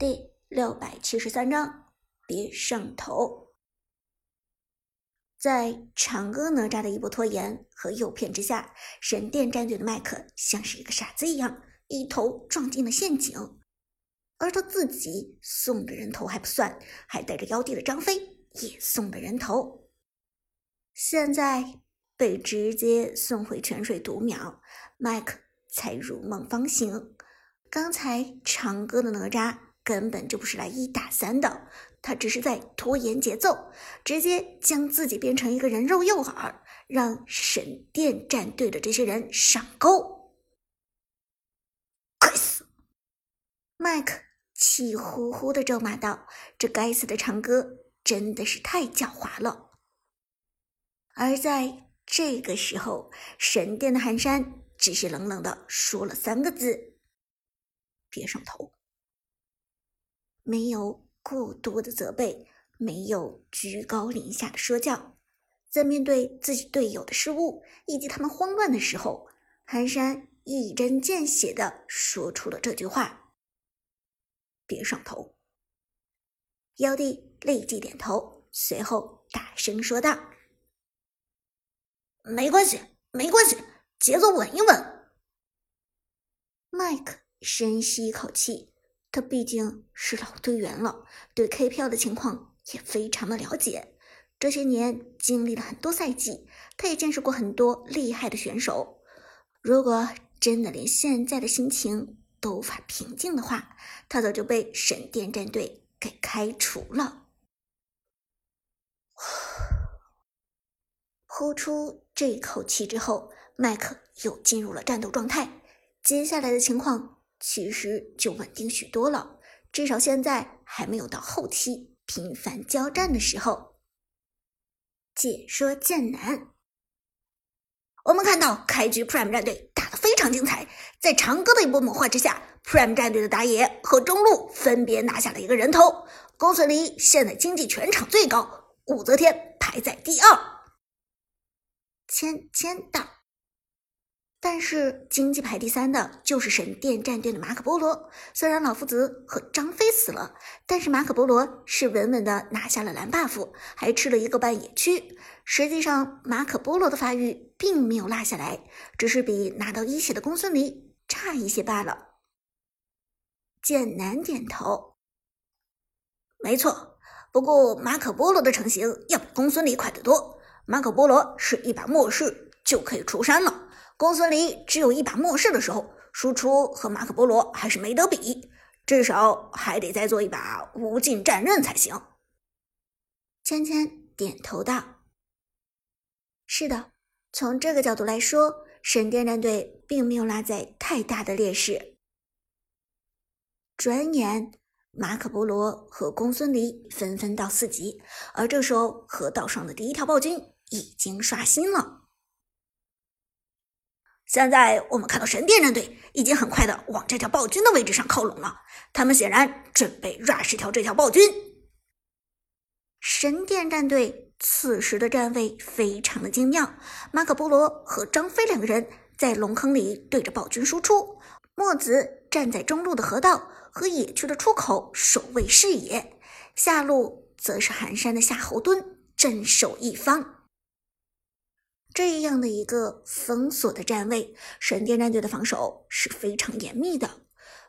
第六百七十三章，别上头。在长歌哪吒的一波拖延和诱骗之下，神殿战队的麦克像是一个傻子一样，一头撞进了陷阱。而他自己送的人头还不算，还带着妖帝的张飞也送了人头。现在被直接送回泉水读秒，麦克才如梦方醒。刚才长歌的哪吒根本就不是来一打三的，他只是在拖延节奏，直接将自己变成一个人肉诱饵，让神殿战队的这些人上钩。该死！麦克气呼呼的咒骂道：“这该死的长歌真的是太狡猾了。”而在这个时候，神殿的寒山只是冷冷的说了三个字。别上头，没有过多的责备，没有居高临下的说教，在面对自己队友的失误以及他们慌乱的时候，寒山一针见血的说出了这句话：“别上头。”妖帝立即点头，随后大声说道：“没关系，没关系，节奏稳一稳。”麦克。深吸一口气，他毕竟是老队员了，对 K 票的情况也非常的了解。这些年经历了很多赛季，他也见识过很多厉害的选手。如果真的连现在的心情都无法平静的话，他早就被神殿战队给开除了。呼出这口气之后，麦克又进入了战斗状态。接下来的情况。其实就稳定许多了，至少现在还没有到后期频繁交战的时候。解说剑南，我们看到开局 Prime 战队打得非常精彩，在长歌的一波魔化之下，Prime 战队的打野和中路分别拿下了一个人头。公孙离现在经济全场最高，武则天排在第二。签签到。但是经济排第三的就是神殿战队的马可波罗。虽然老夫子和张飞死了，但是马可波罗是稳稳的拿下了蓝 buff，还吃了一个半野区。实际上，马可波罗的发育并没有落下来，只是比拿到一血的公孙离差一些罢了。剑南点头，没错。不过马可波罗的成型要比公孙离快得多。马可波罗是一把末世就可以出山了。公孙离只有一把末世的时候，输出和马可波罗还是没得比，至少还得再做一把无尽战刃才行。芊芊点头道：“是的，从这个角度来说，神殿战队并没有拉在太大的劣势。”转眼，马可波罗和公孙离纷纷到四级，而这时候河道上的第一条暴君已经刷新了。现在我们看到神殿战队已经很快的往这条暴君的位置上靠拢了，他们显然准备 rush 掉这条暴君。神殿战队此时的站位非常的精妙，马可波罗和张飞两个人在龙坑里对着暴君输出，墨子站在中路的河道和野区的出口守卫视野，下路则是寒山的夏侯惇镇守一方。这样的一个封锁的站位，神殿战队的防守是非常严密的。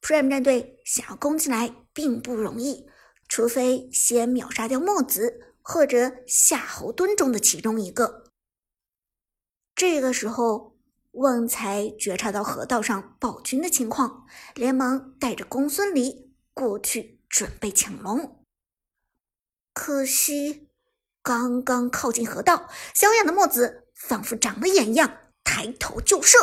Prime 战队想要攻进来并不容易，除非先秒杀掉墨子或者夏侯惇中的其中一个。这个时候，旺财觉察到河道上暴君的情况，连忙带着公孙离过去准备抢龙。可惜，刚刚靠近河道，小眼的墨子。仿佛长了眼一样，抬头就射，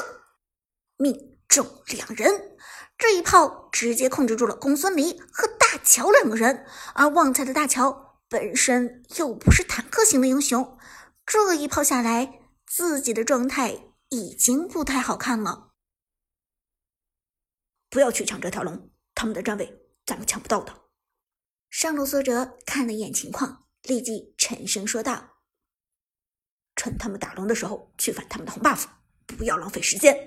命中两人。这一炮直接控制住了公孙离和大乔两个人。而旺财的大乔本身又不是坦克型的英雄，这一炮下来，自己的状态已经不太好看了。不要去抢这条龙，他们的站位咱们抢不到的。上路苏哲看了一眼情况，立即沉声说道。趁他们打龙的时候去反他们的红 buff，不要浪费时间。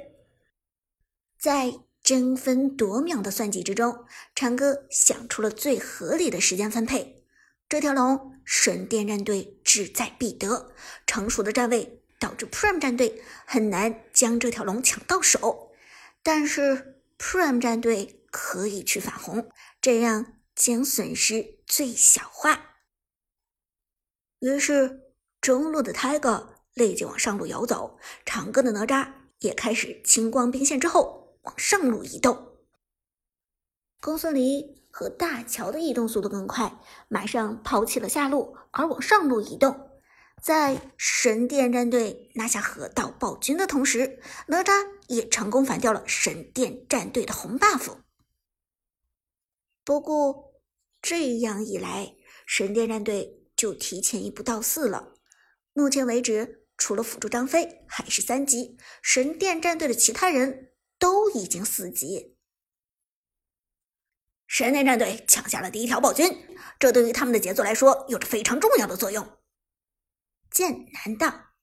在争分夺秒的算计之中，长哥想出了最合理的时间分配。这条龙，神殿战队志在必得。成熟的站位导致 Prime 战队很难将这条龙抢到手，但是 Prime 战队可以去反红，这样将损失最小化。于是，中路的 Tiger 立即往上路游走，长歌的哪吒也开始清光兵线之后往上路移动。公孙离。和大乔的移动速度更快，马上抛弃了下路，而往上路移动。在神殿战队拿下河道暴君的同时，哪吒也成功反掉了神殿战队的红 buff。不过这样一来，神殿战队就提前一步到四了。目前为止，除了辅助张飞还是三级，神殿战队的其他人都已经四级。神殿战队抢下了第一条暴君，这对于他们的节奏来说有着非常重要的作用。剑南道，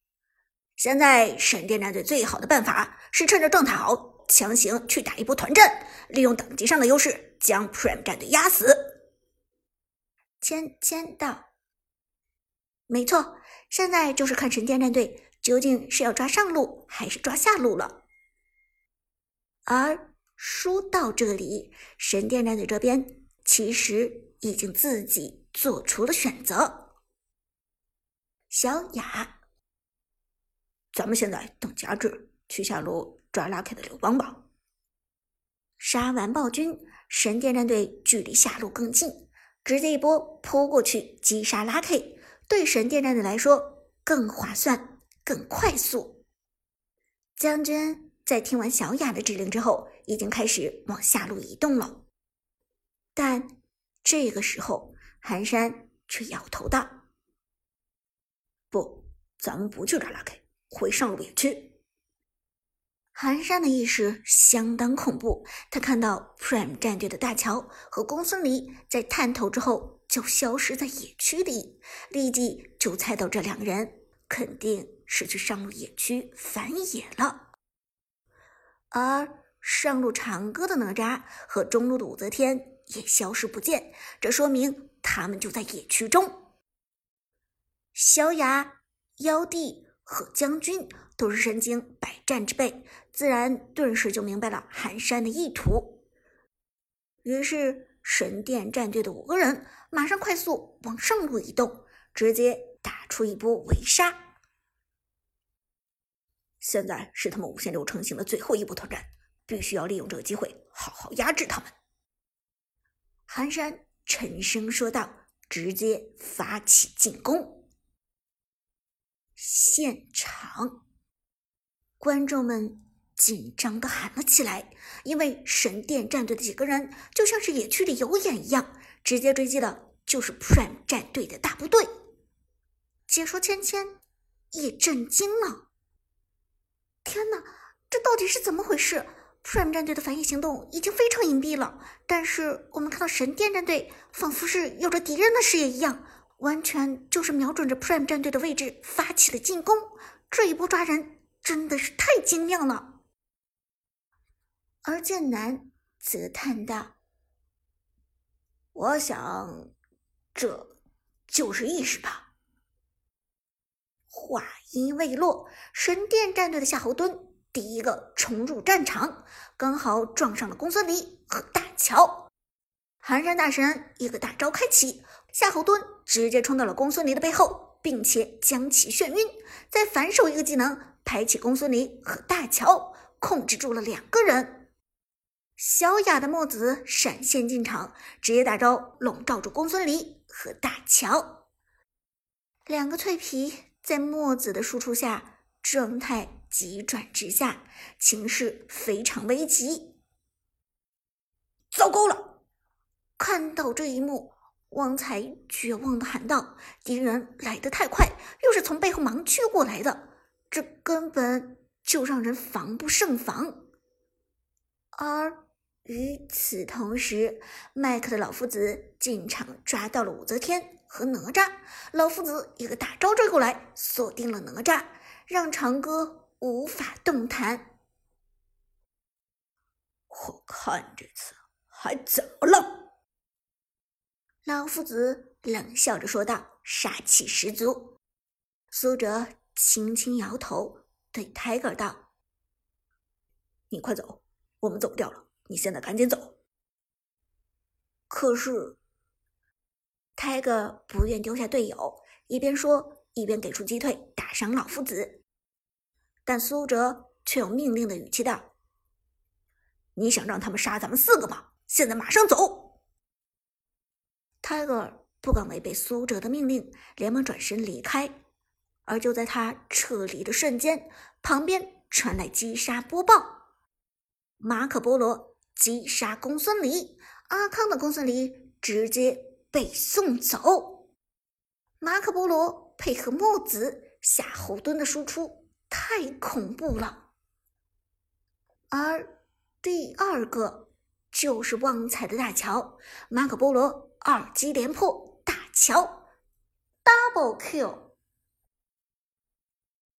现在神殿战队最好的办法是趁着状态好，强行去打一波团战，利用等级上的优势将 Prime 战队压死。千千道，没错，现在就是看神殿战队究竟是要抓上路还是抓下路了。而。说到这里，神殿战队这边其实已经自己做出了选择。小雅，咱们现在等加治，去下路抓拉 K 的刘邦吧。杀完暴君，神殿战队距离下路更近，直接一波扑过去击杀拉 K，对神殿战队来说更划算、更快速。将军。在听完小雅的指令之后，已经开始往下路移动了。但这个时候，寒山却摇头道：“不，咱们不去抓拉 K，回上路野区。”寒山的意识相当恐怖，他看到 Prime 战队的大乔和公孙离在探头之后就消失在野区里，立即就猜到这两人肯定是去上路野区反野了。而上路长歌的哪吒和中路的武则天也消失不见，这说明他们就在野区中。萧雅、妖帝和将军都是身经百战之辈，自然顿时就明白了寒山的意图。于是神殿战队的五个人马上快速往上路移动，直接打出一波围杀。现在是他们无限流成型的最后一波团战，必须要利用这个机会好好压制他们。寒山沉声说道，直接发起进攻。现场观众们紧张的喊了起来，因为神殿战队的几个人就像是野区里有眼一样，直接追击的就是 Prime 战队的大部队。解说芊芊也震惊了。天哪，这到底是怎么回事？Prime 战队的反野行动已经非常隐蔽了，但是我们看到神殿战队仿佛是有着敌人的视野一样，完全就是瞄准着 Prime 战队的位置发起了进攻。这一波抓人真的是太精妙了。而剑南则叹道：“我想，这就是意识吧。”话音未落，神殿战队的夏侯惇第一个冲入战场，刚好撞上了公孙离和大乔。寒山大神一个大招开启，夏侯惇直接冲到了公孙离的背后，并且将其眩晕，再反手一个技能拍起公孙离和大乔，控制住了两个人。小雅的墨子闪现进场，直接大招笼罩住公孙离和大乔，两个脆皮。在墨子的输出下，状态急转直下，情势非常危急。糟糕了！看到这一幕，旺财绝望的喊道：“敌人来得太快，又是从背后盲区过来的，这根本就让人防不胜防。”而与此同时，麦克的老夫子进场抓到了武则天。和哪吒老夫子一个大招追过来，锁定了哪吒，让长歌无法动弹。我看这次还怎么了？老夫子冷笑着说道，杀气十足。苏哲轻轻摇头，对 Tiger 道：“你快走，我们走不掉了。你现在赶紧走。”可是，Tiger 不愿丢下队友，一边说一边给出击退，打伤老夫子。但苏哲却用命令的语气道：“你想让他们杀咱们四个吗？现在马上走！”Tiger 不敢违背苏哲的命令，连忙转身离开。而就在他撤离的瞬间，旁边传来击杀播报：马可波罗击杀公孙离。阿康的公孙离直接被送走，马可波罗配合墨子夏侯惇的输出太恐怖了。而第二个就是旺财的大乔，马可波罗二击连破大乔，double kill。